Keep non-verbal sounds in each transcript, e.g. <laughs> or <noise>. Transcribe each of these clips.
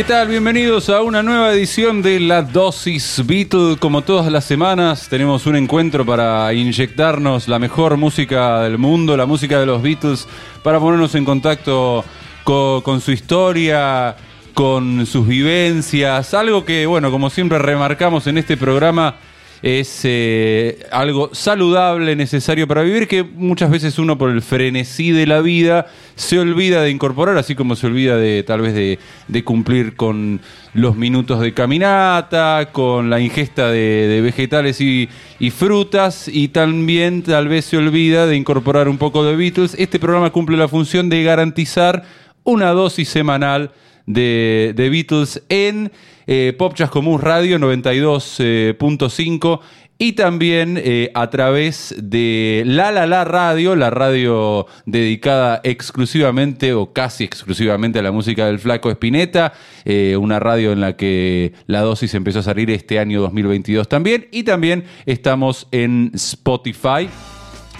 ¿Qué tal? Bienvenidos a una nueva edición de La Dosis Beatle. Como todas las semanas, tenemos un encuentro para inyectarnos la mejor música del mundo, la música de los Beatles, para ponernos en contacto co- con, su historia, con sus vivencias. Algo que, bueno, como siempre remarcamos en este programa, es eh, algo saludable, necesario para vivir, que muchas veces uno por el frenesí de la vida se olvida de incorporar, así como se olvida de tal vez de, cumplir con los minutos de caminata, con la ingesta de, de vegetales y, y frutas, y también tal vez se olvida de incorporar un poco de Beatles. Este programa cumple la función de garantizar una dosis semanal de, de Beatles en eh, Pop Radio 92.5 y también eh, a través de La La La Radio, la radio dedicada exclusivamente o casi exclusivamente a la música del Flaco Espineta, eh, una radio en la que la dosis empezó a salir este año 2022 también y también estamos en Spotify.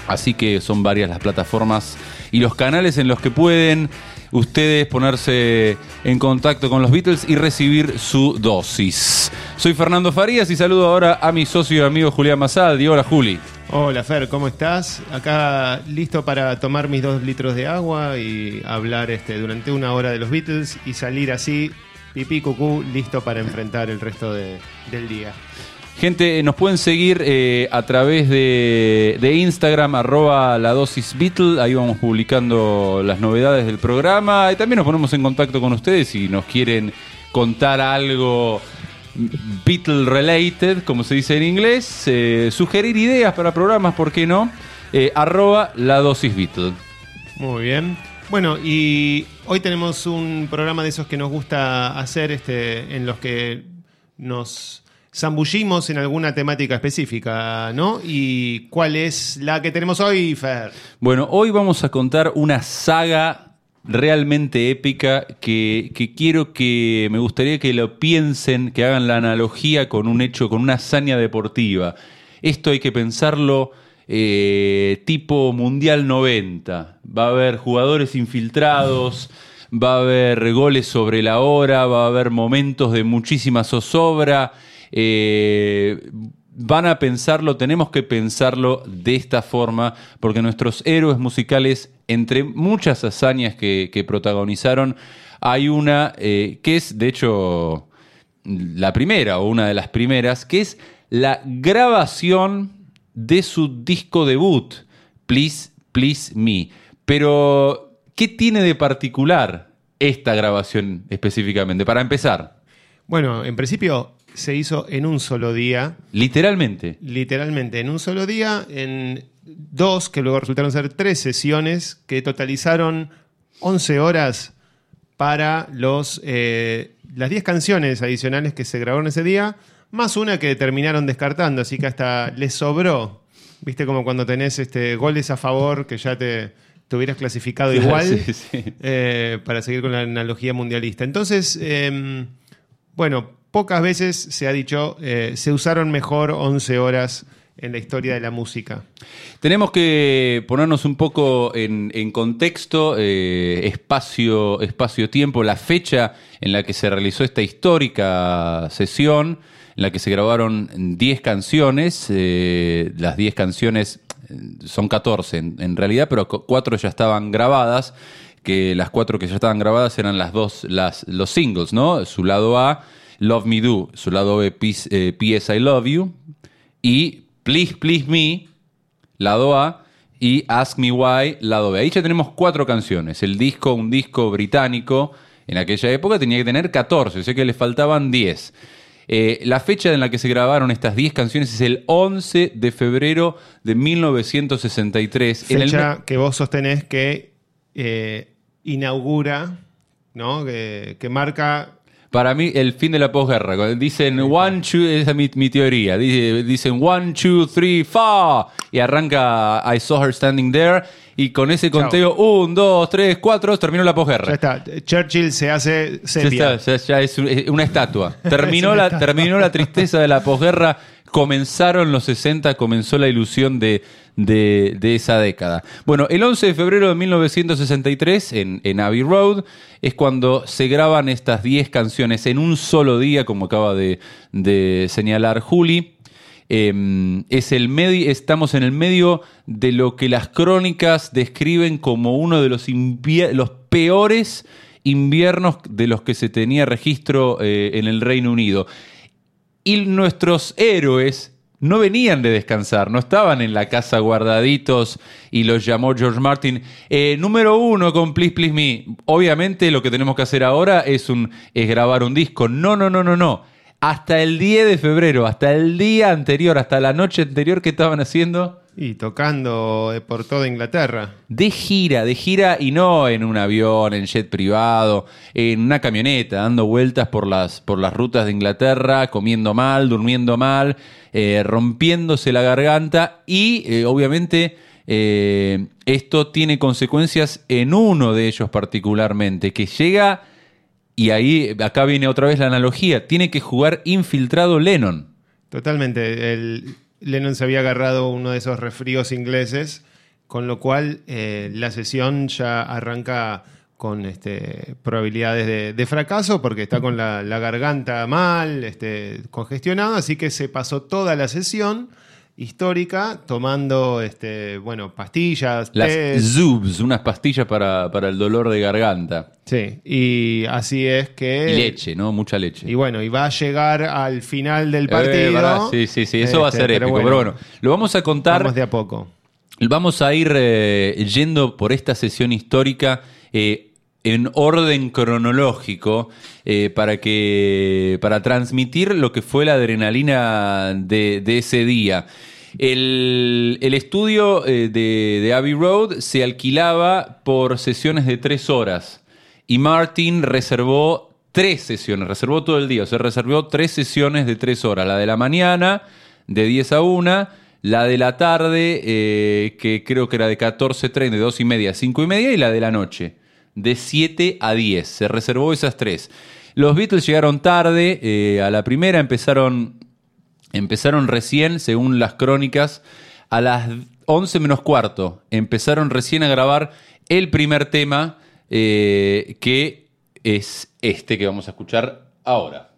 Así que son varias las plataformas y los canales en los que pueden ustedes ponerse en contacto con los Beatles y recibir su dosis. Soy Fernando Farías y saludo ahora a mi socio y amigo Julián Masaldi. Hola Juli. Hola Fer, ¿cómo estás? Acá listo para tomar mis dos litros de agua y hablar este, durante una hora de los Beatles y salir así, pipí cucú, listo para enfrentar el resto de- del día. Gente, nos pueden seguir eh, a través de, Instagram, arroba la dosis. Ahí vamos publicando las novedades del programa. Y también nos ponemos en contacto con ustedes si nos quieren contar algo Beatle related, como se dice en inglés. eh, sugerir ideas para programas, ¿por qué no? Eh, arroba la dosis Beatle. Muy bien. Bueno, y hoy tenemos un programa de esos que nos gusta hacer, este, en los que nos zambullimos en alguna temática específica, ¿no? ¿Y cuál es la que tenemos hoy, Fer? Bueno, hoy vamos a contar una saga realmente épica que, que quiero que me gustaría que lo piensen, que hagan la analogía con un hecho, con una hazaña deportiva. Esto hay que pensarlo eh, tipo Mundial 90. Va a haber jugadores infiltrados, va a haber goles sobre la hora, va a haber momentos de muchísima zozobra. Eh, van a pensarlo, tenemos que pensarlo de esta forma, porque nuestros héroes musicales, entre muchas hazañas que, protagonizaron, hay una eh, que es, de hecho, la primera o una de las primeras, que es la grabación de su disco debut, Please, Please Me. Pero, ¿qué tiene de particular esta grabación específicamente? Para empezar, Bueno, en principio se hizo en un solo día. literalmente. literalmente en un solo día, en dos, que luego resultaron ser tres sesiones, que totalizaron 11 horas para los, eh, las 10 canciones adicionales que se grabaron ese día, más una que terminaron descartando, así que hasta les sobró. Viste como cuando tenés este, goles a favor que ya te, te hubieras clasificado <laughs> igual Sí, sí. eh, para seguir con la analogía mundialista. Entonces, eh, bueno, pocas veces se ha dicho, eh, se usaron mejor 11 horas en la historia de la música. Tenemos que ponernos un poco en, contexto, eh, espacio, espacio-tiempo, la fecha en la que se realizó esta histórica sesión, en la que se grabaron 10 canciones. eh, las 10 canciones son 14 en, realidad, pero cu- cuatro ya estaban grabadas. Que las cuatro que ya estaban grabadas eran las dos, las, los singles, ¿no? Su lado A, Love Me Do, su lado B, Peace- eh, P.S. I Love You, y Please Please Me, lado A, y Ask Me Why, lado B. Ahí ya tenemos cuatro canciones. El disco, un disco británico, en aquella época tenía que tener 14, o sea que le faltaban 10. Eh, la fecha en la que se grabaron estas 10 canciones es el 11 de febrero de 1963. En el Fecha que vos sostenés que eh, inaugura, ¿no? Que, que marca Para mí, el fin de la posguerra. Dicen one, two, esa es mi, mi teoría. Dice- Dicen one, two, three, four. Y arranca I saw her standing there. Y con ese conteo, un, dos, tres, cuatro, terminó la Ya posguerra. está. Churchill se hace Ya, sepia. está, ya- ya es un- es una estatua. <laughs> Terminó, la, estatua. terminó la tristeza de la posguerra comenzaron los 60, comenzó la ilusión de, de- esa década. Bueno, el 11 de febrero de 1963, en, en Abbey Road, es cuando se graban estas 10 canciones en un solo día, como acaba de, señalar Juli. Eh, es el medio, estamos en el medio de lo que las crónicas describen como uno de los peores inviernos de los que se tenía registro eh, en el Reino Unido. Y nuestros héroes no venían de descansar, no estaban en la casa guardaditos y los llamó George Martin. eh, número uno con Please Please Me. Obviamente lo que tenemos que hacer ahora es, un, es grabar un disco. No, no, no, no, no. Hasta el 10 de febrero, hasta el día anterior, hasta la noche anterior que estaban haciendo Y tocando eh, por toda Inglaterra. de gira, de gira y no en un avión, en jet privado, en una camioneta, dando vueltas por las, por las rutas de Inglaterra, comiendo mal, durmiendo mal, eh, rompiéndose la garganta y eh, obviamente eh, esto tiene consecuencias en uno de ellos particularmente, que llega y ahí, acá viene otra vez la analogía, tiene que jugar infiltrado Lennon. Totalmente. El, Lennon se había agarrado uno de esos resfríos ingleses, con lo cual eh, la sesión ya arranca con este, probabilidades de, fracaso porque está con la, la garganta mal, este, congestionada, así que se pasó toda la sesión histórica tomando este, bueno, pastillas, Las tés. Zubs, unas pastillas para, para el dolor de garganta. Sí, y así es que... Y leche, ¿no? Mucha leche. Y bueno, y va a llegar al final del Eh, partido. sí, sí, sí, eso va a Este, ser épico. Pero bueno, lo vamos a contar. Vamos de a poco. Vamos a ir eh, yendo por esta sesión histórica eh, en orden cronológico eh, para que para transmitir lo que fue la adrenalina de, de ese día. El, estudio eh, de, de Abbey Road se alquilaba por sesiones de tres horas y Martin reservó tres sesiones, reservó todo el día, o sea, reservó tres sesiones de tres horas, la de la mañana de 10 a 1, la de la tarde, eh, que creo que era de 14.30, de 2 y media a 5 y media, y la de la noche, de 7 a 10. Se reservó esas tres. Los Beatles llegaron tarde, eh, a la primera empezaron, empezaron recién, según las crónicas, a las 11 menos cuarto. Empezaron recién a grabar el primer tema, eh, que es este que vamos a escuchar ahora.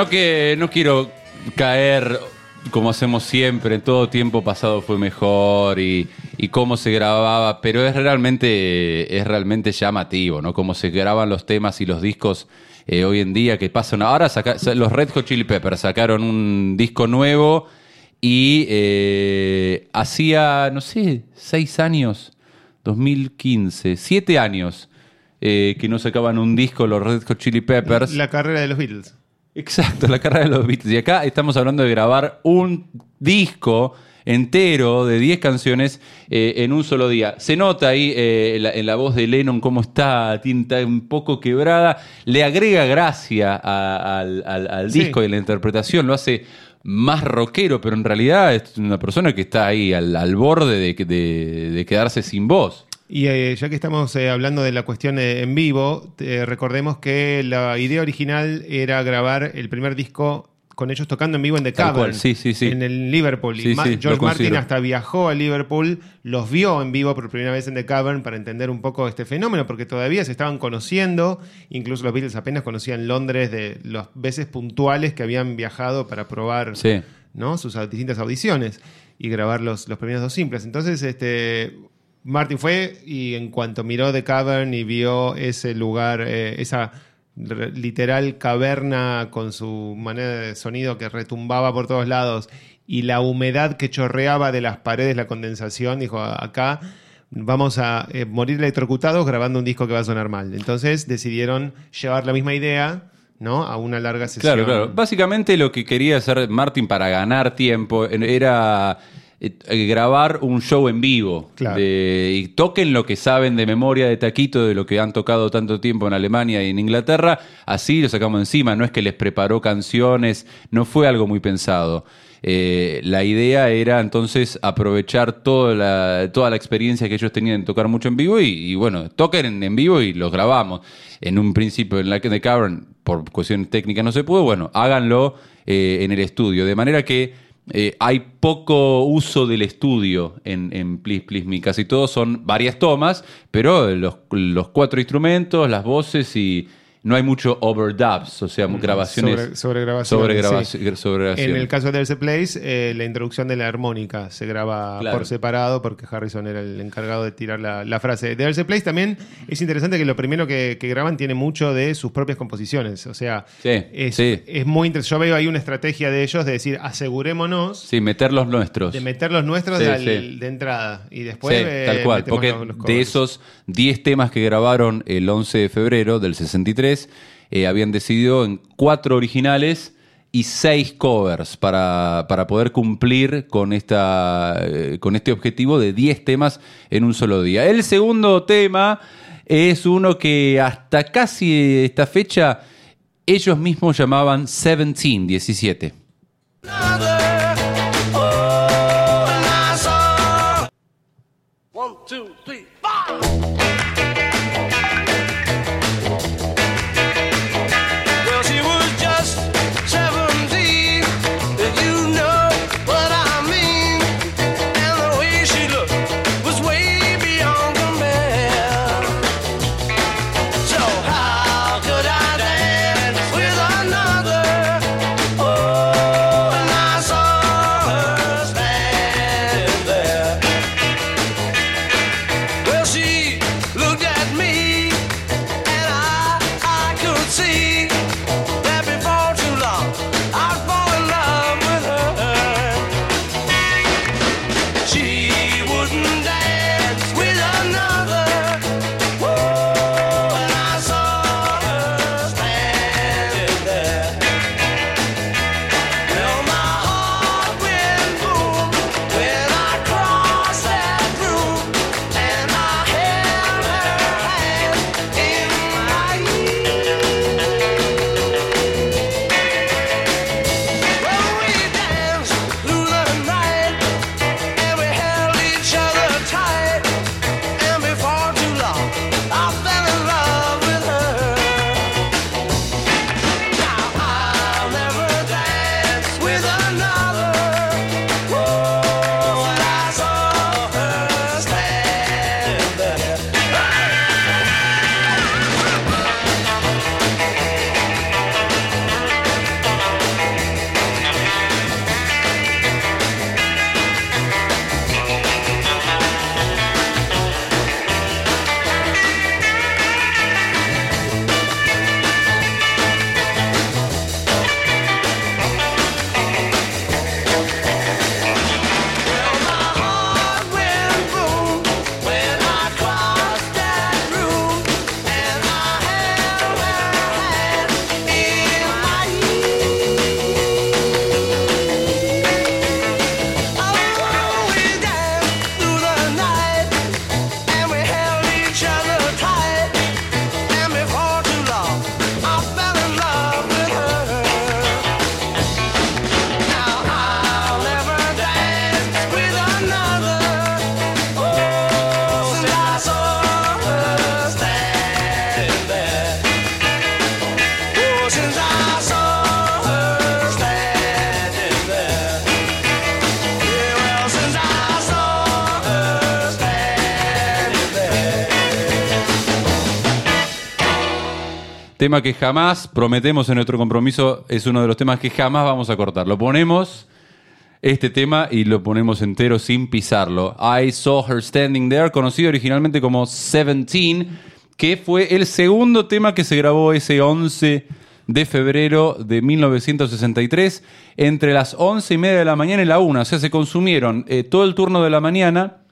No, que, no quiero caer como hacemos siempre, en todo tiempo pasado fue mejor y, y cómo se grababa, pero es realmente, es realmente llamativo, ¿no? Cómo se graban los temas y los discos eh, hoy en día que pasan. Ahora los Red Hot Chili Peppers sacaron un disco nuevo y eh, hacía, no sé, seis años, 2015, siete años eh, que no sacaban un disco los Red Hot Chili Peppers. La carrera de los Beatles. Exacto, la carrera de los Beatles. Y acá estamos hablando de grabar un disco entero de 10 canciones eh, en un solo día. Se nota ahí eh, en, la, en la voz de Lennon cómo está, está un poco quebrada, le agrega gracia a- al, al- al Sí. disco y la interpretación, lo hace más rockero, pero en realidad es una persona que está ahí al, al borde de, de- de quedarse sin voz. Y eh, ya que estamos eh, hablando de la cuestión eh, en vivo, recordemos que la idea original era grabar el primer disco con ellos tocando en vivo en The Cavern, sí, sí, sí. en el Liverpool. Y George Martin hasta viajó a Liverpool, los vio en vivo por primera vez en The Cavern para entender un poco este fenómeno, porque todavía se estaban conociendo, incluso los Beatles apenas conocían Londres de las veces puntuales que habían viajado para probar sus distintas audiciones y grabar los, los primeros dos simples. Entonces, este, Martin fue y en cuanto miró The Cavern y vio ese lugar, eh, esa literal caverna con su manera de sonido que retumbaba por todos lados y la humedad que chorreaba de las paredes, la condensación, dijo, acá vamos a eh, morir electrocutados grabando un disco que va a sonar mal. Entonces decidieron llevar la misma idea. ¿no? A una larga sesión. Claro, claro. Básicamente lo que quería hacer Martin para ganar tiempo era eh, eh, grabar un show en vivo. Claro. De- y toquen lo que saben de memoria de taquito, de lo que han tocado tanto tiempo en Alemania y en Inglaterra. Así lo sacamos encima. No es que les preparó canciones, no fue algo muy pensado. Eh, la idea era entonces aprovechar toda la, toda la experiencia que ellos tenían en tocar mucho en vivo y, y bueno, toquen en, en vivo y los grabamos. En un principio en la que de Cavern, por cuestiones técnicas no se pudo, bueno, háganlo eh, en el estudio. De manera que eh, hay poco uso del estudio en, en Please Please. Casi todos son varias tomas, pero los, los cuatro instrumentos, las voces y no hay mucho overdubs, o sea, grabaciones. Sobre, sobre grabaciones. sobre grabaci- sí. sobre En grabaciones. el caso de There's a Place, eh, la introducción de la armónica se graba Claro. por separado porque Harrison era el encargado de tirar la, la frase. There's a Place también es interesante que lo primero que, que graban tiene mucho de sus propias composiciones. O sea, Sí, es, sí. es muy interesante. Yo veo ahí una estrategia de ellos de decir, asegurémonos Sí, meter los nuestros. de meter los nuestros de, al- de entrada y después Sí, eh, tal cual. Porque los- los de esos 10 temas que grabaron el 11 de febrero del 63, eh, habían decidido en cuatro originales y seis covers para, para poder cumplir con, esta, eh, con este objetivo de 10 temas en un solo día. El segundo tema es uno que hasta casi esta fecha ellos mismos llamaban 17, 17. Tema que jamás, prometemos en nuestro compromiso, es uno de los temas que jamás vamos a cortar. Lo ponemos, este tema, y lo ponemos entero sin pisarlo. I Saw Her Standing There, conocido originalmente como Seventeen, que fue el segundo tema que se grabó ese 11 de febrero de 1963, entre las 11 y media de la mañana y la 1. O sea, se consumieron eh, todo el turno de la mañana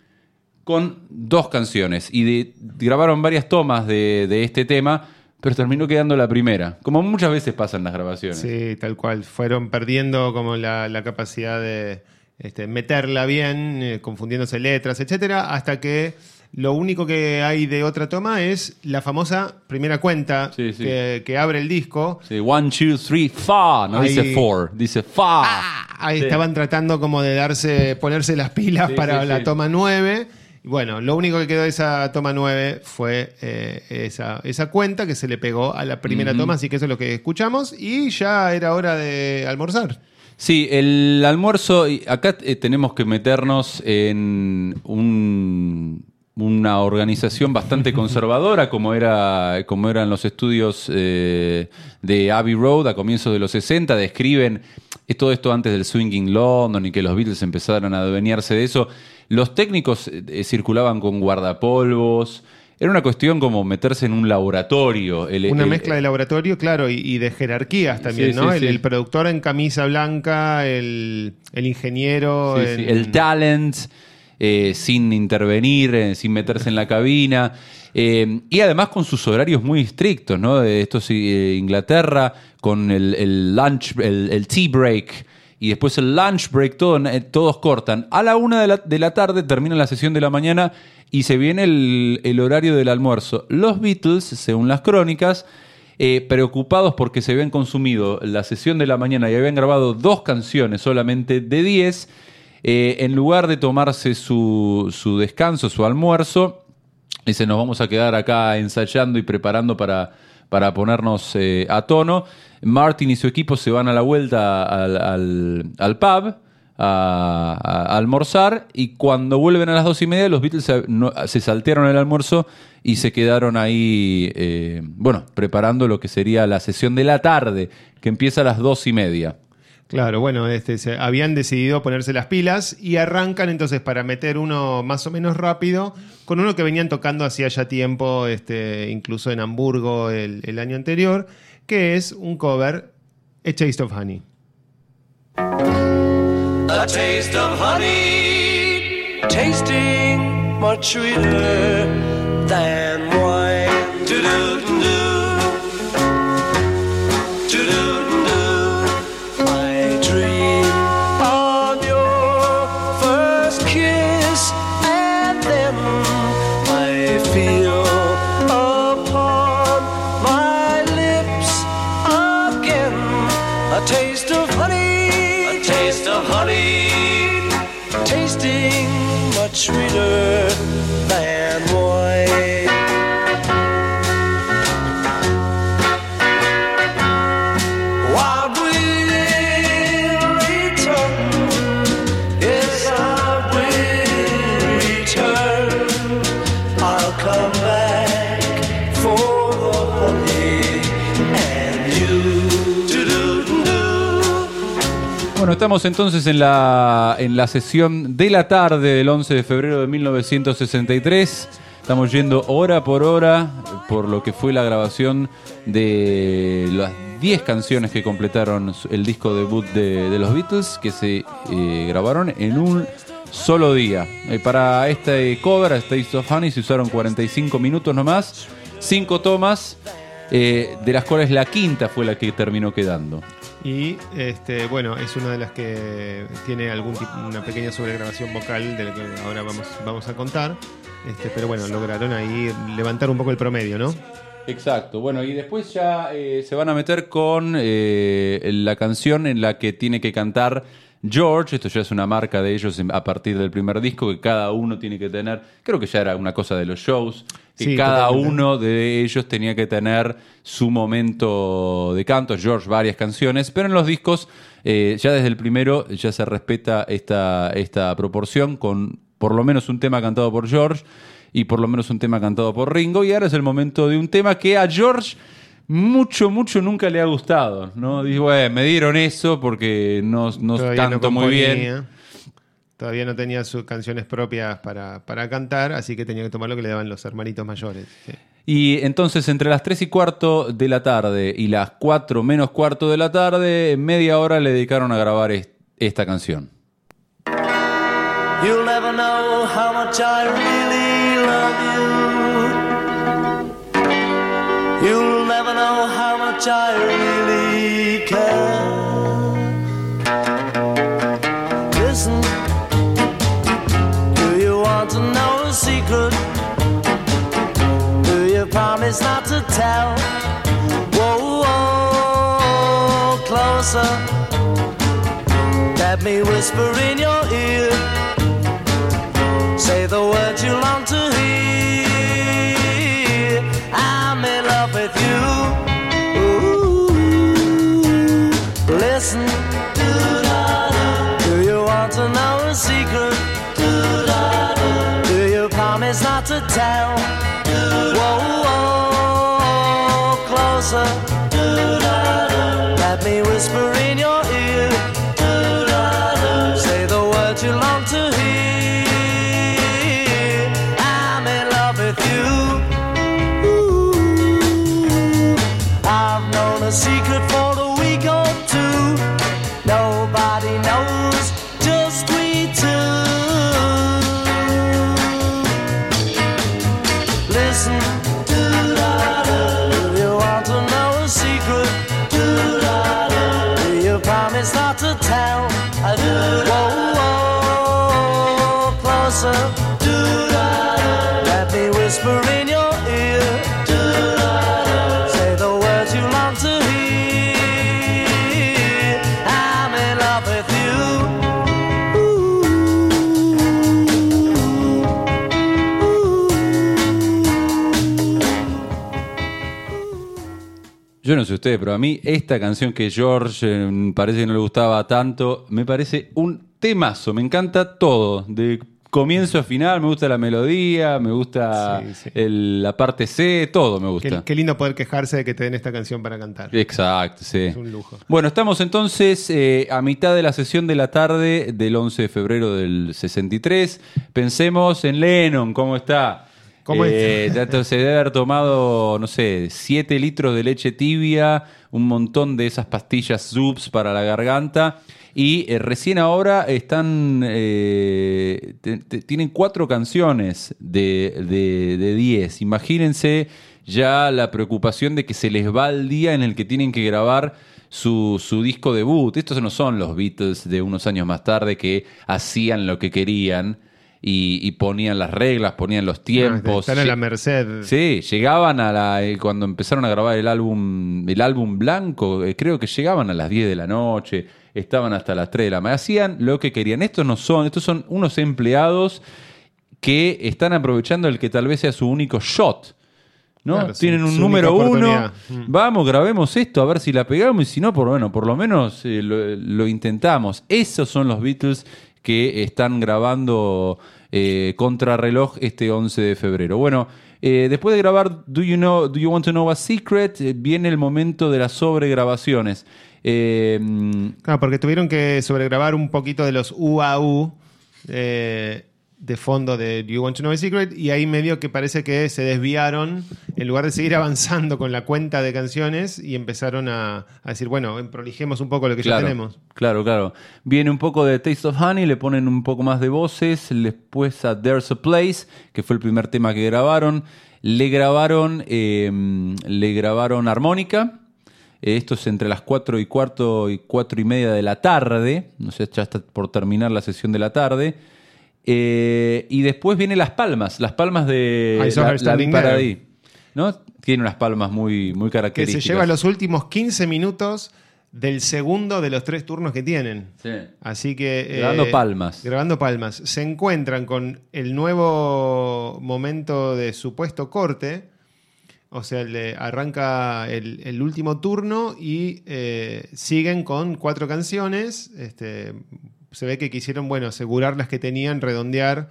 con dos canciones y grabaron varias tomas de este tema, pero terminó quedando la primera, como muchas veces pasa en las grabaciones. Sí, tal cual. Fueron perdiendo como la, la capacidad de este, meterla bien, eh, confundiéndose letras, etcétera, hasta que lo único que hay de otra toma es la famosa primera cuenta Sí, sí. Que, que abre el disco. Sí, one, two, three, fa, no Ahí- dice four, dice fa. Ahí Sí. estaban tratando como de darse, ponerse las pilas para la toma 9. Bueno, lo único que quedó de esa toma 9 fue eh, esa, esa cuenta que se le pegó a la primera toma, así que eso es lo que escuchamos. Y ya era hora de almorzar. Sí, el almuerzo, acá eh, tenemos que meternos en un- una organización bastante <laughs> conservadora como, era, como eran los estudios eh, de Abbey Road a comienzos de los 60, describen es todo esto antes del Swinging London y que los Beatles empezaron a adueñarse de eso. Los técnicos eh, circulaban con guardapolvos, era una cuestión como meterse en un laboratorio. El- Una el- mezcla de laboratorio, claro, y, y de jerarquías también, Sí, ¿no? sí, el, sí. el productor en camisa blanca, el, ingeniero. En- El talent, eh, sin intervenir, eh, sin meterse en la cabina. eh, y además con sus horarios muy estrictos, ¿no? De Esto eh, Inglaterra, con el, lunch, el tea break. Y después el lunch break, eh, todos cortan. A la una de la, de la tarde termina la sesión de la mañana y se viene el, el horario del almuerzo. Los Beatles, según las crónicas, eh, preocupados porque se habían consumido la sesión de la mañana y habían grabado dos canciones solamente de 10, eh, en lugar de tomarse su, su descanso, su almuerzo, dice, nos vamos a quedar acá ensayando y preparando para, para ponernos eh, a tono. Martin y su equipo se van a la vuelta al, al- pub a, almorzar y cuando vuelven a las dos y media los Beatles se, no- saltearon el almuerzo y se quedaron ahí, eh, bueno, preparando lo que sería la sesión de la tarde, que empieza a las dos y media. Claro, bueno, este, se- habían decidido ponerse las pilas y arrancan entonces para meter uno más o menos rápido con uno que venían tocando hacía ya tiempo, este, incluso en Hamburgo el año anterior, que es un cover, A Taste of Honey. A taste of honey, tasting much sweeter than wine. Do-do-do-do. Do-do-do-do. Estamos entonces en la, en la sesión de la tarde del 11 de febrero de 1963. Estamos yendo hora por hora por lo que fue la grabación de las 10 canciones que completaron el disco debut de, los Beatles, que se eh, grabaron en un solo día. Eh, para este cover, a Taste of Honey, se usaron 45 minutos nomás, 5 tomas, eh, de las cuales la quinta fue la que terminó quedando. Y este, bueno, es una de las que tiene algún una pequeña sobregrabación vocal de la que ahora vamos, vamos a contar. Este, pero bueno, lograron ahí levantar un poco el promedio, ¿no? Exacto, bueno, y después ya eh, se van a meter con eh, la canción en la que tiene que cantar George, esto ya es una marca de ellos a partir del primer disco, que cada uno tiene que tener, creo que ya era una cosa de los shows, que Sí, cada totalmente. uno de ellos tenía que tener su momento de canto, George varias canciones, pero en los discos eh, ya desde el primero ya se respeta esta, esta proporción con por lo menos un tema cantado por George y por lo menos un tema cantado por Ringo. Y ahora es el momento de un tema que a George, mucho, mucho nunca le ha gustado. ¿no? Dice, bueno, me dieron eso porque no, no Todavía tanto no muy bien. Todavía no tenía sus canciones propias para, para cantar, así que tenía que tomar lo que le daban los hermanitos mayores. sí. Y entonces entre las 3 y cuarto de la tarde y las 4 menos cuarto de la tarde, media hora le dedicaron a grabar es- esta canción. You'll never know how much I really love you. You'll never know how much I really care. Listen, do you want to know a secret? Do you promise not to tell? Whoa, whoa, closer. Let me whisper in your ear. Say the words you long to hear. I'm in love with you. Sé ustedes, pero a mí esta canción que George eh, parece que no le gustaba tanto, me parece un temazo. Me encanta todo, de comienzo a final. Me gusta la melodía, me gusta Sí, sí. el- la parte C, todo me gusta. Qué, qué lindo poder quejarse de que te den esta canción para cantar. Exacto, sí. Es un lujo. Bueno, estamos entonces eh, a mitad de la sesión de la tarde del 11 de febrero del 63. Pensemos en Lennon, ¿cómo está? ¿Cómo Eh, se debe haber tomado, no sé, 7 litros de leche tibia, un montón de esas pastillas Zoops para la garganta. Y eh, recién ahora están. eh, tienen cuatro canciones de 10. De, de 10. Imagínense ya la preocupación de que se les va el día en el que tienen que grabar su, su disco debut. Estos no son los Beatles de unos años más tarde que hacían lo que querían y, y ponían las reglas, ponían los tiempos. Están a la merced. Sí, llegaban a la. eh, Cuando empezaron a grabar el álbum, el álbum blanco, eh, creo que llegaban a las 10 de la noche, estaban hasta las 3 de la mañana. Hacían lo que querían. Estos no son, estos son unos empleados que están aprovechando el que tal vez sea su único shot. ¿no? Claro, Tienen un número uno. Mm. Vamos, grabemos esto, a ver si la pegamos. Y si no, por, bueno, por lo menos eh, lo, lo intentamos. Esos son los Beatles que están grabando eh, Contrarreloj este 11 de febrero. Bueno, eh, después de grabar Do You, know, Do you Want to Know a Secret, eh, viene el momento de las sobregrabaciones. Claro, porque tuvieron que sobregrabar un poquito de los UAU eh, de fondo de Do You Want to Know a Secret y ahí medio que parece que se desviaron en lugar de seguir <laughs> avanzando con la cuenta de canciones y empezaron a, a decir, bueno, prolijemos un poco lo que claro, ya tenemos. Claro, claro. Viene un poco de Taste of Honey, le ponen un poco más de voces, después a There's a Place, que fue el primer tema que grabaron, le grabaron, eh, le grabaron armónica. Esto es entre las 4 y cuarto y 4 y media de la tarde. No sé, ya está por terminar la sesión de la tarde. Eh, y después vienen las palmas, las palmas de I la, la Paradis, ¿no? Tiene unas palmas muy, muy Que se características. lleva los últimos 15 minutos del segundo de los tres turnos que tienen. Sí. Así que. eh, Grabando palmas. Grabando palmas. Se encuentran con el nuevo momento de supuesto corte. O sea, le arranca el, el último turno y eh, siguen con cuatro canciones. Este, se ve que quisieron, bueno, asegurar las que tenían, redondear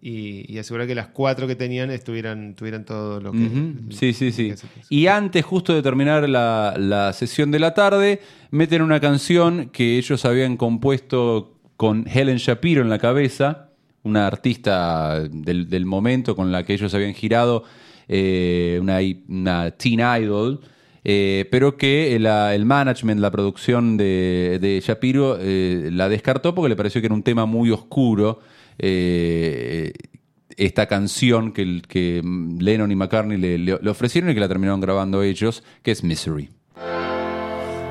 y, y asegurar que las cuatro que tenían estuvieran, tuvieran todo lo que. Ujú, Sí, sí, sí. puso. Y antes justo de terminar la, la sesión de la tarde, meten una canción que ellos habían compuesto con Helen Shapiro en la cabeza, una artista del, del momento con la que ellos habían girado, eh, una, una teen idol. Eh, pero que la- el management, la producción de, Shapiro eh, la descartó porque le pareció que era un tema muy oscuro. eh, esta canción que, Lennon y McCartney le ofrecieron y que la terminaron grabando ellos, que es Misery.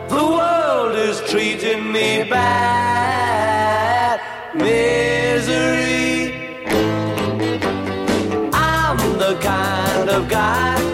The world is treating me bad. Misery. I'm the kind of guy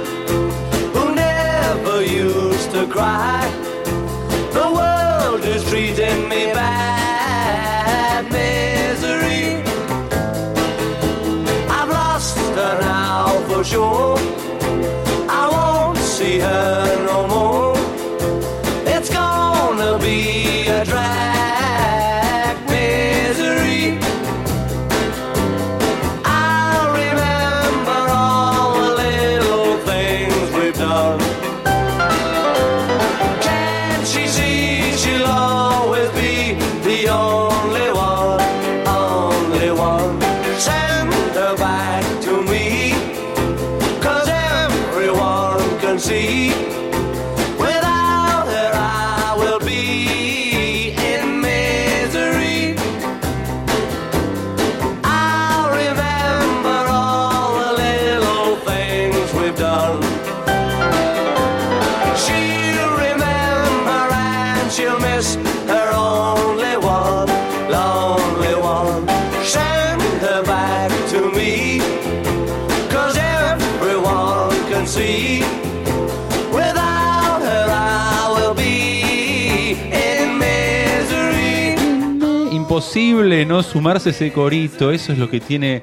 Imposible no sumarse a ese corito, eso es lo que tiene,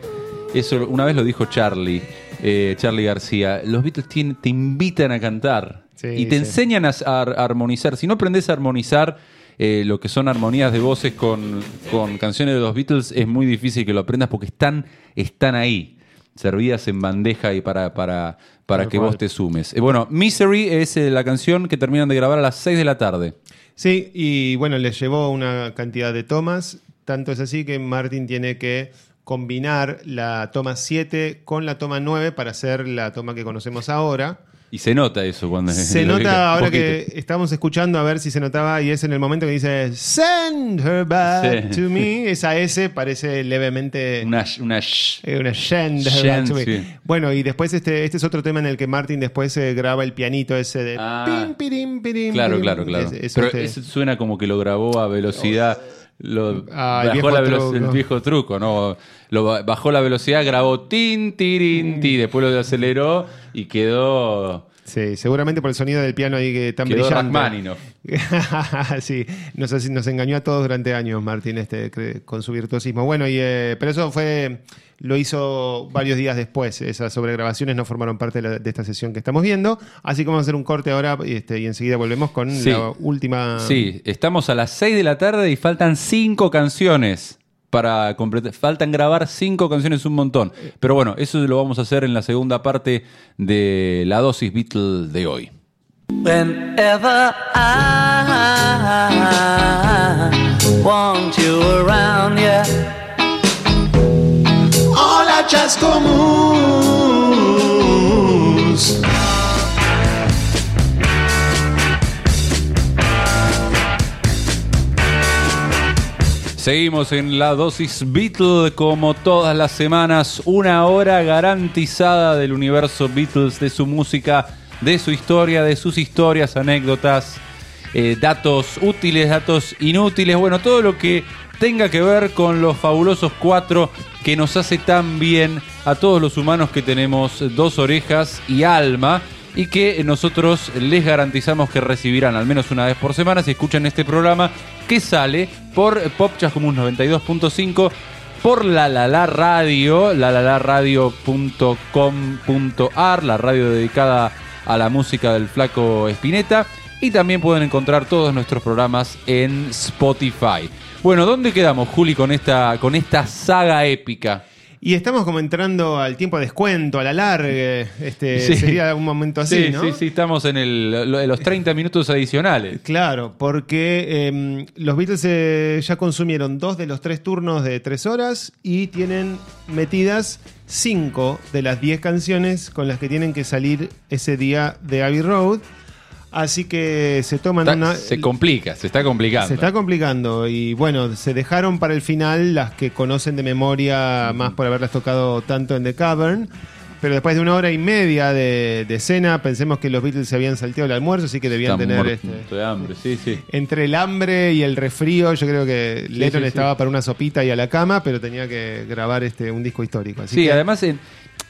eso una vez lo dijo Charlie, eh, Charlie García, los Beatles tienen- te invitan a cantar Sí, y te sí. enseñan a, a armonizar, si no aprendes a armonizar eh, lo que son armonías de voces con, con canciones de los Beatles, es muy difícil que lo aprendas porque están, están ahí. Servidas en bandeja y para, para, para Tal que cual. vos te sumes. Eh, bueno, Misery es la canción que terminan de grabar a las 6 de la tarde. Sí, y bueno, les llevó una cantidad de tomas. Tanto es así que Martin tiene que combinar la toma 7 con la toma 9 para hacer la toma que conocemos ahora. Y se nota eso cuando Se nota ahora poquito. que estamos escuchando a ver si se notaba y es en el momento que dice Send her back Sí. to me. <laughs> Esa S parece levemente Una, una eh, una send her back to me. sí. Bueno, y después este, este es otro tema en el que Martin después eh, graba el pianito ese de Ah. pim, pirim, pirim, Claro, pirim. claro, claro. Es- es Pero este- suena como que lo grabó a velocidad. Lo, Ah, el bajó viejo la velo- truco. el viejo truco, ¿no? Lo ba- bajó la velocidad, grabó tin, tirin, ti, después lo aceleró y quedó, Sí, seguramente por el sonido del piano ahí que tan quedó brillante. <laughs> Sí, nos, engañó a todos durante años, Martín, este, con su virtuosismo. Bueno, y, eh, pero eso fue, lo hizo varios días después. Esas sobregrabaciones no formaron parte de, la- de esta sesión que estamos viendo. Así que vamos a hacer un corte ahora este, y enseguida volvemos con Sí. la última. Sí, estamos a las 6 de la tarde y faltan 5 canciones para completar. Faltan grabar 5 canciones, un montón. Pero bueno, eso lo vamos a hacer en la segunda parte de la dosis Beatle de hoy. Whenever I want you around, yeah. Hola, Chascomús. Seguimos en la dosis Beatle como todas las semanas, una hora garantizada del universo Beatles, de su música, de su historia, de sus historias, anécdotas, eh, datos útiles, datos inútiles, bueno, todo lo que tenga que ver con los fabulosos cuatro que nos hace tan bien a todos los humanos que tenemos dos orejas y alma y que nosotros les garantizamos que recibirán al menos una vez por semana si escuchan este programa que sale por Pop Chascomús 92.5 por la la la radio, la la la radio.com.ar, la radio dedicada a la música del flaco Espineta y también pueden encontrar todos nuestros programas en Spotify. Bueno, ¿dónde quedamos, Juli, con esta, con esta saga épica? Y estamos como entrando al tiempo de descuento, a la larga. Este, Sí. Sería un momento así, sí, ¿no? sí, sí, estamos en el, lo- los 30 minutos adicionales. Claro, porque eh, los Beatles eh, ya consumieron dos de los tres turnos de tres horas y tienen metidas cinco de las diez canciones con las que tienen que salir ese día de Abbey Road. Así que se toman Está- una. se complica, se está complicando. Se está complicando y bueno, se dejaron para el final las que conocen de memoria más por haberlas tocado tanto en The Cavern. Pero después de una hora y media de, de cena, pensemos que los Beatles se habían salteado el almuerzo, así que debían Está tener... este, de hambre, sí, sí. entre el hambre y el resfrío, yo creo que Lennon sí, estaba para una sopita y a la cama, pero tenía que grabar este un disco histórico. Así Sí, que- además en,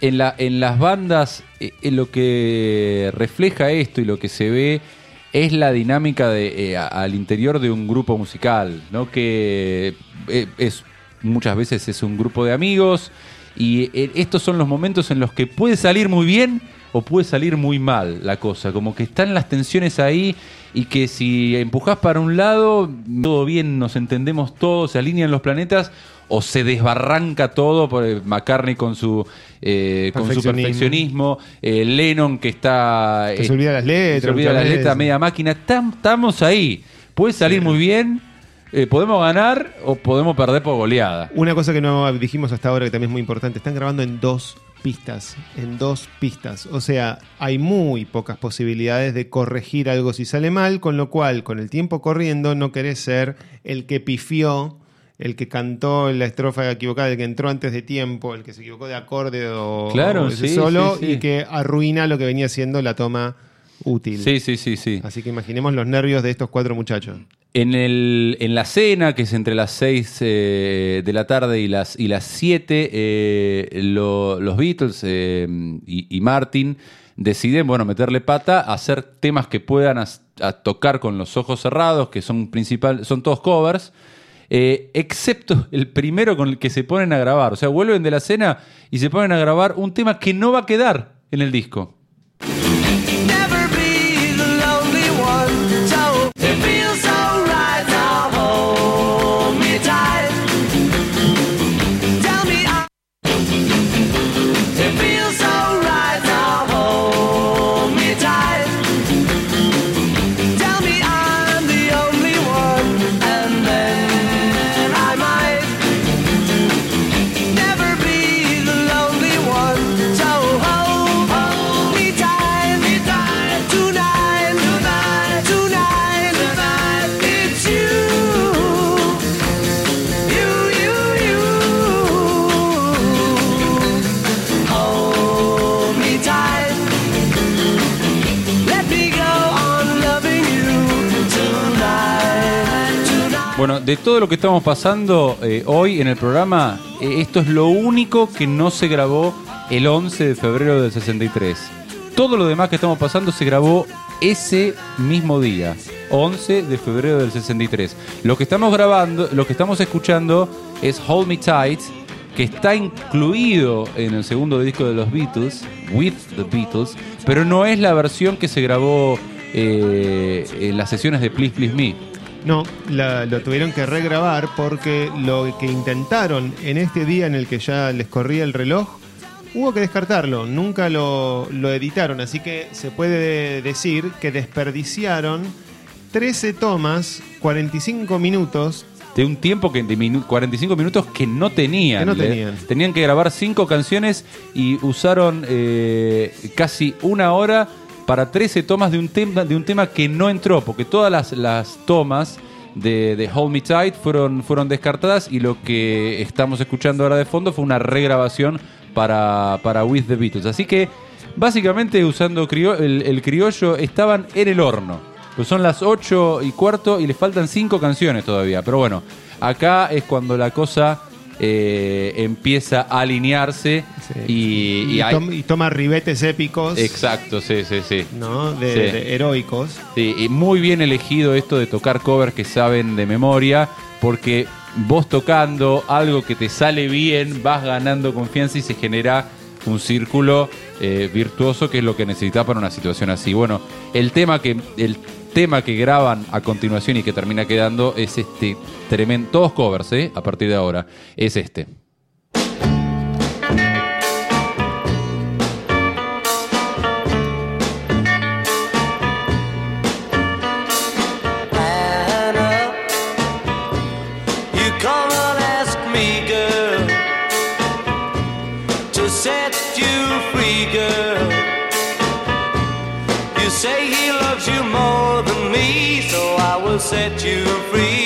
en, la, en las bandas eh, eh, lo que refleja esto y lo que se ve es la dinámica de, eh, al interior de un grupo musical, ¿no? Que es muchas veces es un grupo de amigos y estos son los momentos en los que puede salir muy bien o puede salir muy mal la cosa, como que están las tensiones ahí y que si empujás para un lado, todo bien, nos entendemos todos, se alinean los planetas, o se desbarranca todo por eh, McCartney con su, eh, con su Perfeccionismo. eh, Lennon que está... Que se olvida las letras, Se olvida las letras, veces. media máquina. Tam- Estamos ahí. Puede salir muy bien, eh, podemos ganar o podemos perder por goleada. Una cosa que no dijimos hasta ahora que también es muy importante, están grabando en dos pistas, en dos pistas. O sea, hay muy pocas posibilidades de corregir algo si sale mal, con lo cual, con el tiempo corriendo, no querés ser el que pifió, el que cantó la estrofa equivocada, el que entró antes de tiempo, el que se equivocó de acorde o, Claro, o sí, solo sí, sí. y que arruina lo que venía siendo la toma útil. Sí, sí, sí, sí. Así que imaginemos los nervios de estos cuatro muchachos. En, el, en la cena, que es entre las 6 de la tarde y las, y las 7, eh, lo- los Beatles eh, y, y Martin deciden, bueno, meterle pata, hacer temas que puedan a tocar con los ojos cerrados, que son principal, son todos covers, eh, excepto el primero con el que se ponen a grabar. O sea, vuelven de la cena y se ponen a grabar un tema que no va a quedar en el disco. De todo lo que estamos pasando eh, hoy en el programa, eh, esto es lo único que no se grabó el 11 de febrero del 63. Todo lo demás que estamos pasando se grabó ese mismo día, 11 de febrero del 63. Lo que estamos grabando, lo que estamos escuchando es Hold Me Tight, que está incluido en el segundo disco de los Beatles, With the Beatles, pero no es la versión que se grabó eh, en las sesiones de Please Please Me. No, la- lo tuvieron que regrabar porque lo que intentaron en este día en el que ya les corría el reloj, hubo que descartarlo, nunca lo, lo editaron, así que se puede decir que desperdiciaron 13 tomas, 45 minutos, de un tiempo que de minu- 45 minutos que no tenían. Que no Le- tenían. Tenían que grabar cinco canciones y usaron eh, casi una hora para 13 tomas de un tema de un tema que no entró, porque todas las, las tomas de, Hold Me Tight fueron, fueron descartadas y lo que estamos escuchando ahora de fondo fue una regrabación para, para With the Beatles. Así que básicamente usando el, criollo estaban en el horno. Pues son las 8 y cuarto y le faltan 5 canciones todavía. Pero bueno, acá es cuando la cosa eh, empieza a alinearse y, y, y hay- tom- y toma ribetes épicos, Exacto, sí, sí, sí. ¿no? de, Sí. de heroicos. Sí, y muy bien elegido esto de tocar covers que saben de memoria, porque vos tocando algo que te sale bien, vas ganando confianza y se genera un círculo eh, virtuoso que es lo que necesitas para una situación así. Bueno, el tema que el tema que graban a continuación y que termina quedando es este tremendo, todos covers, ¿eh? A partir de ahora, es este. Set you free.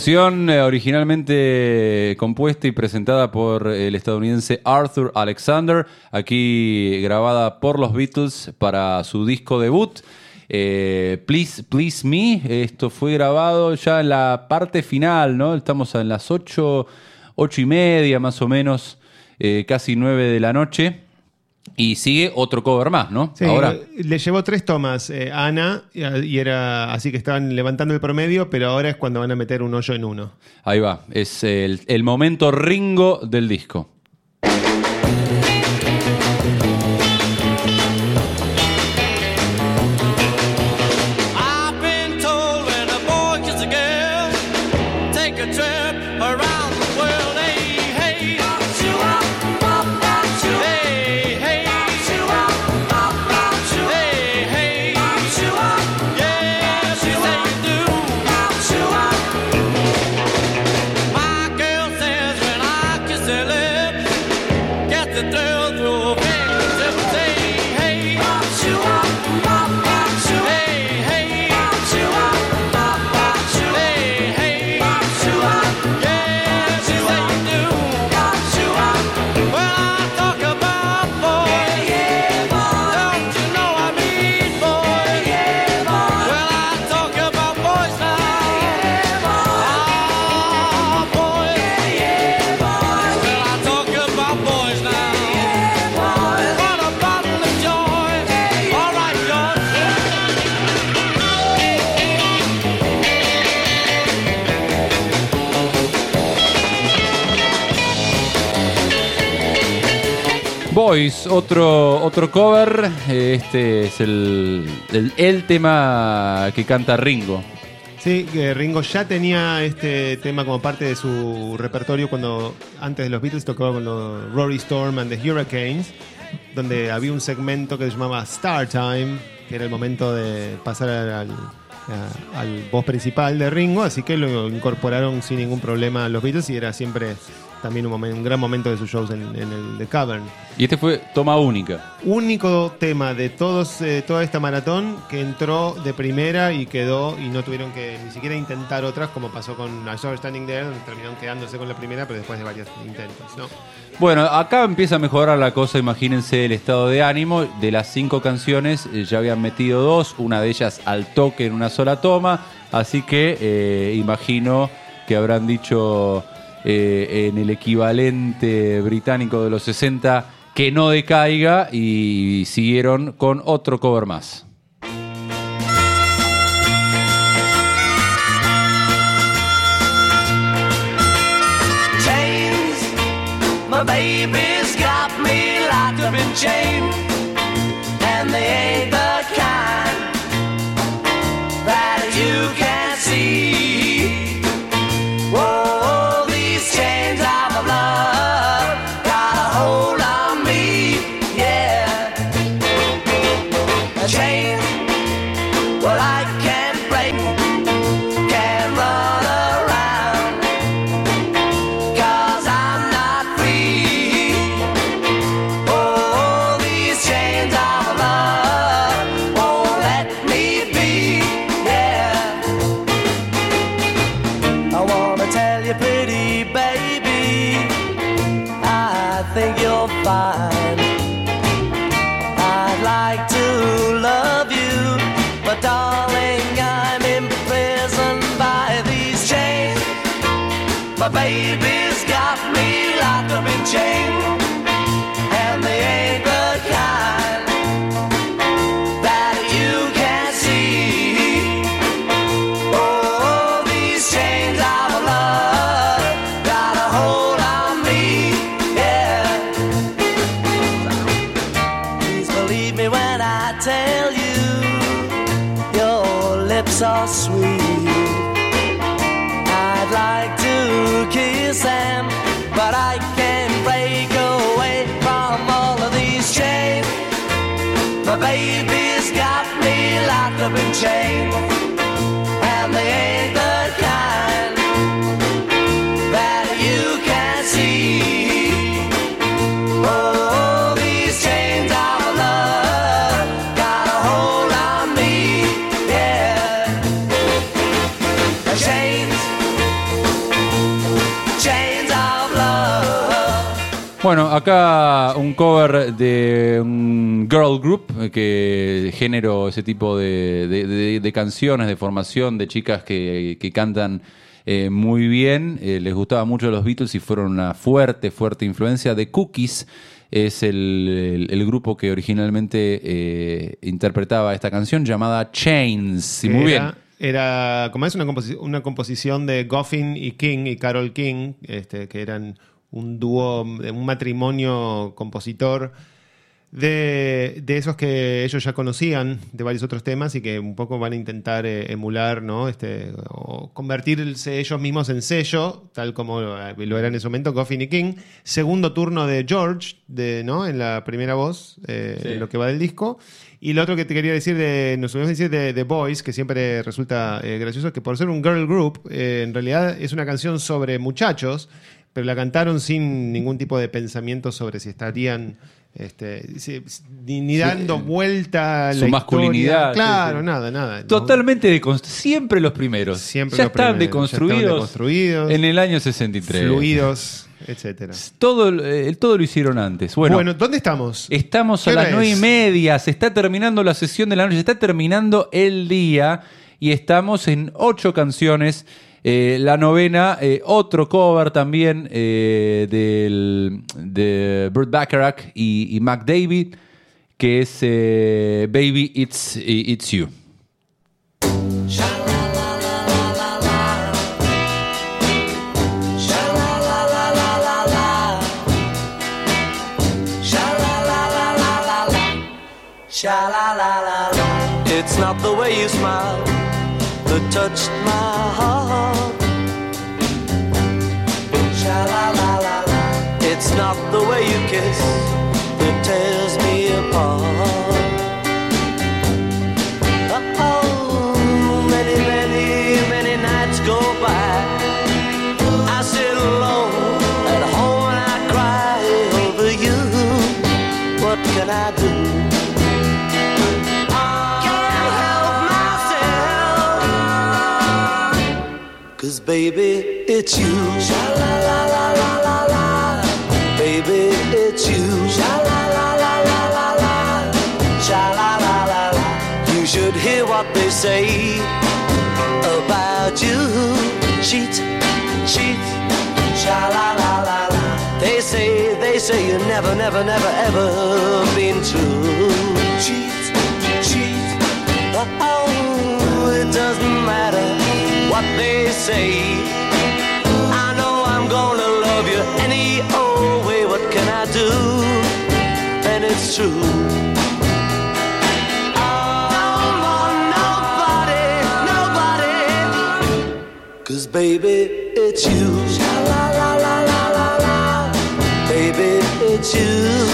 Canción eh, originalmente compuesta y presentada por el estadounidense Arthur Alexander, aquí grabada por los Beatles para su disco debut. Eh, Please, Please Me, esto fue grabado ya en la parte final, ¿no? Estamos en las ocho, ocho y media más o menos, eh, casi nueve de la noche. Y sigue otro cover más, ¿no? Sí, Ahora. le llevó tres tomas eh, a Ana y era así que estaban levantando el promedio, pero ahora es cuando van a meter un hoyo en uno. Ahí va, es el, el momento Ringo del disco. Boys, otro, otro cover. eh, Este es el, el, el tema que canta Ringo. Sí, que Ringo ya tenía este tema como parte de su repertorio cuando antes de los Beatles tocaba con los Rory Storm and the Hurricanes, donde había un segmento que se llamaba Star Time, que era el momento de pasar al, al, al voz principal de Ringo, así que lo incorporaron sin ningún problema a los Beatles y era siempre también un, momen- un gran momento de sus shows en, en el The Cavern. Y este fue toma única. Único tema de todos, eh, toda esta maratón que entró de primera y quedó y no tuvieron que ni siquiera intentar otras como pasó con I Saw Standing There, donde terminaron quedándose con la primera, pero después de varios intentos. ¿no? Bueno, acá empieza a mejorar la cosa, imagínense el estado de ánimo. De las cinco canciones eh, ya habían metido dos, una de ellas al toque en una sola toma, así que eh, imagino que habrán dicho eh, en el equivalente británico de los 60 que no decaiga y siguieron con otro cover más. My baby's got me locked up in chains, Bueno, acá un cover de un girl group, que género ese tipo de, de- de- de canciones, de formación, de chicas que, que cantan eh, muy bien. Eh, les gustaba mucho los Beatles y fueron una fuerte, fuerte influencia. de Cookies es el, el- el grupo que originalmente eh, interpretaba esta canción llamada Chains. Que muy bien. Era, como es una, composi- una composición de Goffin y King y Carol King, este, que eran un dúo, un matrimonio compositor de, de esos que ellos ya conocían de varios otros temas y que un poco van a intentar eh, emular, ¿no? Este, o convertirse ellos mismos en sello, tal como lo, lo era en ese momento Goffin y King. Segundo turno de George, de, ¿no? En la primera voz, eh, Sí. en lo que va del disco. Y lo otro que te quería decir de, nos a decir de The Boys, que siempre resulta eh, gracioso, que por ser un girl group, eh, en realidad es una canción sobre muchachos, pero la cantaron sin ningún tipo de pensamiento sobre si estarían este, ni, ni dando vuelta a su la masculinidad, historia. Claro, sí, sí. nada, nada. Totalmente deconstru- Siempre los primeros. Siempre ya, los están primeros, ya deconstruidos estaban deconstruidos. en el año 63. Fluidos, etcétera. Todo, eh, todo lo hicieron antes. Bueno, Bueno, ¿dónde estamos? estamos a ¿Qué hora las nueve y media. Se está terminando la sesión de la noche. Se está terminando el día. Y estamos en ocho canciones. Eh, la novena, eh, otro cover también eh, del, de Burt Bacharach y, y Mac David, que es eh, Baby It's, It's You. Sha la la la la. It's not the way you smile that touched my heart. Sha la la la la. It's not the way you kiss that tears me apart. Baby, it's you. Baby, it's you. You should hear what they say about you. Cheat, cheat. They say, they say you never, never, never, ever been true. Cheat, cheat. Oh, it doesn't what they say. I know I'm gonna love you any old way. What can I do? And it's true. Don't nobody, nobody. Cause baby, it's you. La la la la la la. Baby, it's you.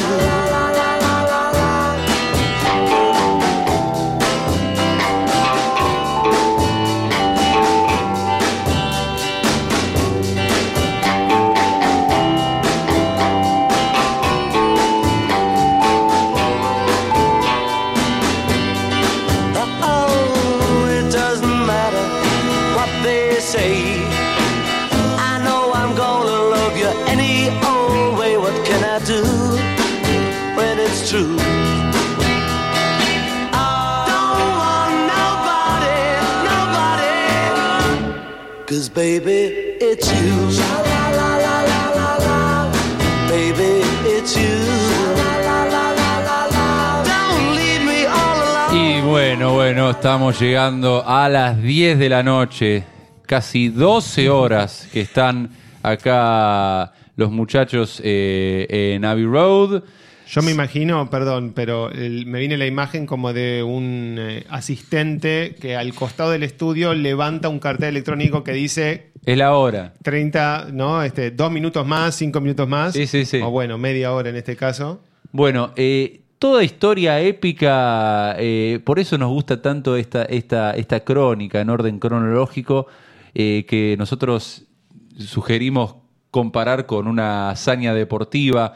Estamos llegando a las 10 de la noche, casi 12 horas que están acá los muchachos eh, en Abbey Road. Yo me imagino, perdón, pero el- me viene la imagen como de un eh, asistente que al costado del estudio levanta un cartel electrónico que dice Es la hora. 30, ¿no? Este, dos minutos más, cinco minutos más. Sí, sí, sí. O bueno, media hora en este caso. Bueno, eh, toda historia épica, eh, por eso nos gusta tanto esta, esta, esta crónica en orden cronológico, eh, que nosotros sugerimos comparar con una hazaña deportiva.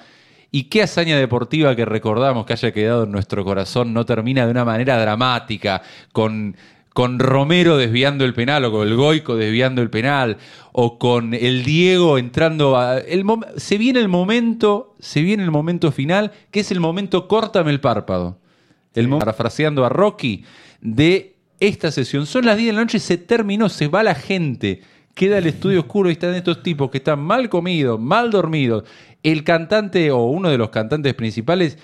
¿Y qué hazaña deportiva que recordamos que haya quedado en nuestro corazón no termina de una manera dramática, con, con Romero desviando el penal, o con el Goico desviando el penal, o con el Diego entrando a. El mom- se viene el momento, se viene el momento final, que es el momento córtame el párpado. El parafraseando a Rocky, de esta sesión. Son las 10 de la noche, se terminó, se va la gente. Queda el estudio oscuro y están estos tipos que están mal comidos, mal dormidos. El cantante o uno de los cantantes principales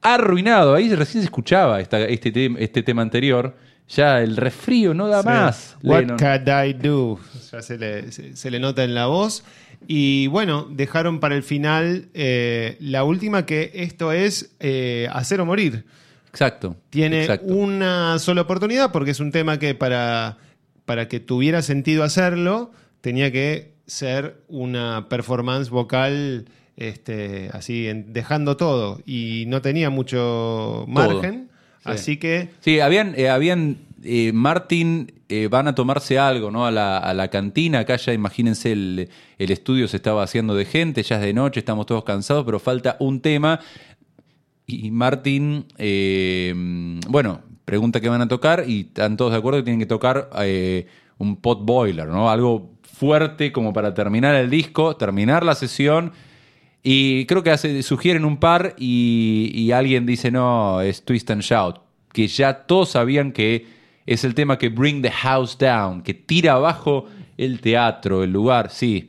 arruinado. Ahí recién se escuchaba esta- este, este tema anterior. Ya el resfrío no da Sí. más. What Lennon. can I do? <laughs> Ya se le, se- se le nota en la voz. Y bueno, dejaron para el final eh, la última que esto es eh, hacer o morir. Exacto. Tiene exacto. una sola oportunidad porque es un tema que para, para que tuviera sentido hacerlo tenía que ser una performance vocal este, así, en- dejando todo. Y no tenía mucho margen. Así que Sí, habían, eh, habían eh, Martin, eh, van a tomarse algo, ¿no? A la, a la cantina, acá ya imagínense, el, el estudio se estaba haciendo de gente, ya es de noche, estamos todos cansados, pero falta un tema. Y Martin, eh, bueno, pregunta qué van a tocar y están todos de acuerdo que tienen que tocar eh, un pot boiler, ¿no? Algo fuerte como para terminar el disco, terminar la sesión. Y creo que hace- sugieren un par y, y alguien dice, no, es Twist and Shout, que ya todos sabían que es el tema que bring the house down, que tira abajo el teatro, el lugar, sí,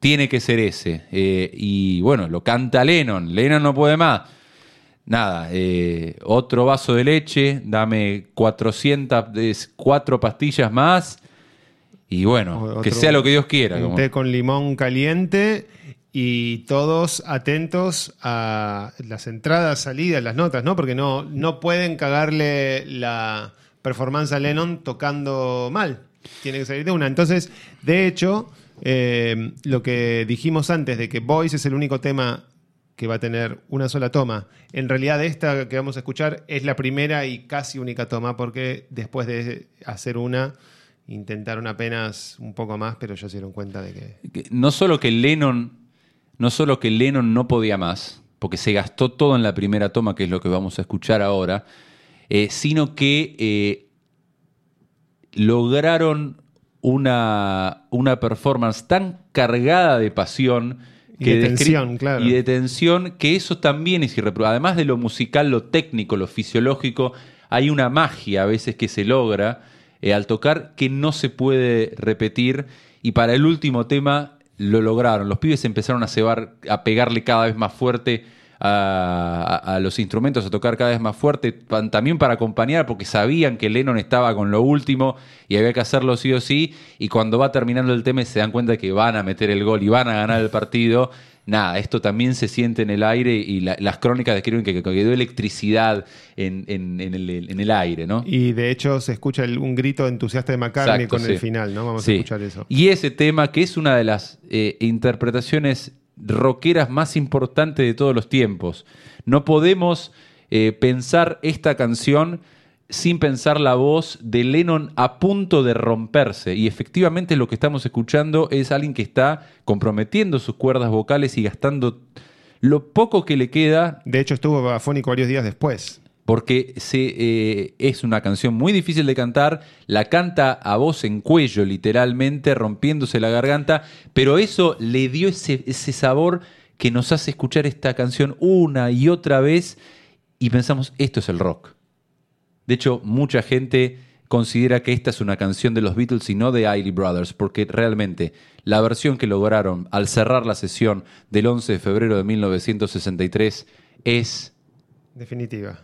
tiene que ser ese. Eh, y bueno, lo canta Lennon, Lennon no puede más. Nada, eh, otro vaso de leche, dame 400, es- cuatro pastillas más y bueno, que sea lo que Dios quiera. Un como- té con limón caliente y todos atentos a las entradas, salidas, las notas, ¿no? Porque no, no pueden cagarle la performance a Lennon tocando mal. Tiene que salir de una. Entonces, de hecho, eh, lo que dijimos antes de que Voice es el único tema que va a tener una sola toma. En realidad esta que vamos a escuchar es la primera y casi única toma porque después de hacer una intentaron apenas un poco más, pero ya se dieron cuenta de que que no solo que Lennon no solo que Lennon no podía más porque se gastó todo en la primera toma, que es lo que vamos a escuchar ahora, eh, sino que eh, lograron una, una performance tan cargada de pasión Y que de descri- tensión, claro. y de tensión, que eso también es irreproducible. Además de lo musical, lo técnico, lo fisiológico, hay una magia a veces que se logra eh, al tocar que no se puede repetir. Y para el último tema lo lograron. Los pibes empezaron a, cebar, a pegarle cada vez más fuerte a, los instrumentos, a tocar cada vez más fuerte, también para acompañar, porque sabían que Lennon estaba con lo último y había que hacerlo sí o sí. Y cuando va terminando el tema se dan cuenta que van a meter el gol y van a ganar el partido. Nada, esto también se siente en el aire y la- las crónicas describen que, que quedó electricidad en, en- en el, en el aire, ¿no? Y de hecho se escucha el- un grito entusiasta de McCartney Exacto, con el final, ¿no? Vamos Sí. a escuchar eso. Y ese tema, que es una de las eh, interpretaciones rockeras más importantes de todos los tiempos. No podemos eh, pensar esta canción sin pensar la voz de Lennon a punto de romperse. Y efectivamente lo que estamos escuchando es alguien que está comprometiendo sus cuerdas vocales y gastando lo poco que le queda De hecho estuvo afónico varios días después. porque se, eh, es una canción muy difícil de cantar, la canta a voz en cuello literalmente, rompiéndose la garganta, pero eso le dio ese, ese sabor que nos hace escuchar esta canción una y otra vez y pensamos, esto es el rock. De hecho, mucha gente considera que esta es una canción de los Beatles y no de Isley Brothers, porque realmente la versión que lograron al cerrar la sesión del 11 de febrero de 1963 es Definitiva.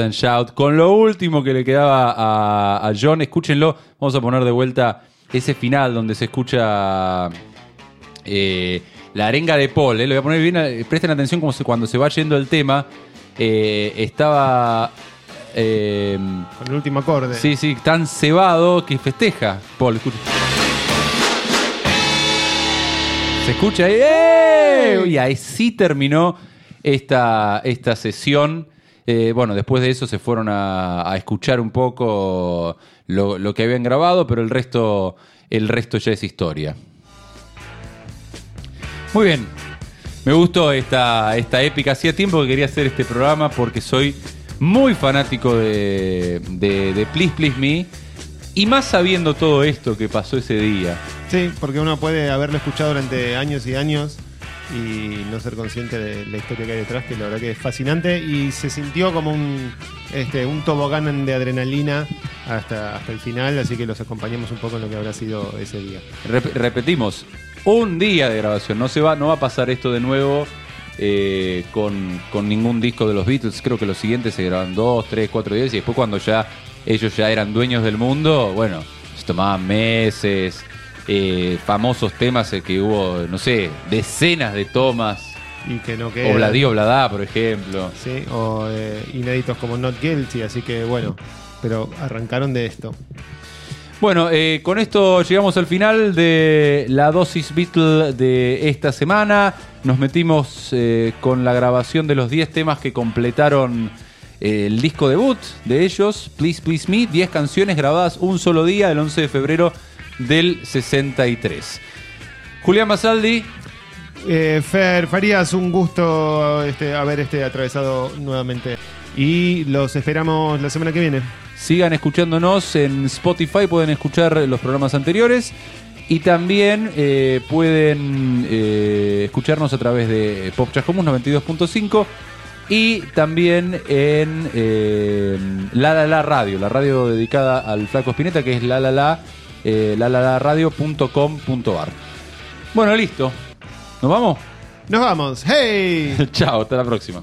And Shout. Con lo último que le quedaba a, a John, escúchenlo. Vamos a poner de vuelta ese final donde se escucha eh, la arenga de Paul. eh. Lo voy a poner bien. eh, Presten atención como se- cuando se va yendo el tema. eh, estaba. Con el último acorde. sí, sí, tan cebado que festeja. Paul, escucha. Se escucha ahí. ¡eh! Y así terminó esta, esta sesión. Eh, bueno, después de eso se fueron a, escuchar un poco lo, que habían grabado, pero el resto, el resto ya es historia. Muy bien. Me gustó esta, esta épica. Hacía tiempo que quería hacer este programa porque soy muy fanático de, de Please Please Me. Y más sabiendo todo esto que pasó ese día. Sí, porque uno puede haberlo escuchado durante años y años y no ser consciente de la historia que hay detrás, que la verdad que es fascinante y se sintió como un, este, un tobogán de adrenalina hasta, hasta el final, así que los acompañamos un poco en lo que habrá sido ese día. Rep- repetimos, un día de grabación. No se va, no va a pasar esto de nuevo eh, con, con ningún disco de los Beatles. Creo que los siguientes se graban dos, tres, cuatro días y después cuando ya ellos ya eran dueños del mundo, bueno, se tomaban meses, eh, famosos temas eh, que hubo, no sé, decenas de tomas. Y que no quede. Obladí, Obladá, por ejemplo. Sí, o eh, inéditos como Not Guilty, así que bueno, pero arrancaron de esto. Bueno, eh, con esto llegamos al final de la dosis Beatle de esta semana. Nos metimos eh, con la grabación de los 10 temas que completaron eh, el disco debut de ellos, Please Please Me. 10 canciones grabadas un solo día, el 11 de febrero del 63. Julián Basaldi, Eh, Fer Farías, un gusto este, haber este, atravesado nuevamente. Y los esperamos la semana que viene. Sigan escuchándonos en Spotify, pueden escuchar los programas anteriores y también eh, pueden eh, escucharnos a través de Pop Chascomús 92.5 y también en eh, La La La Radio, la radio dedicada al Flaco Espineta que es la la la, eh, lalalaradio.com.ar. Bueno, listo. ¿Nos vamos? Nos vamos. ¡Hey! <laughs> Chao, hasta la próxima.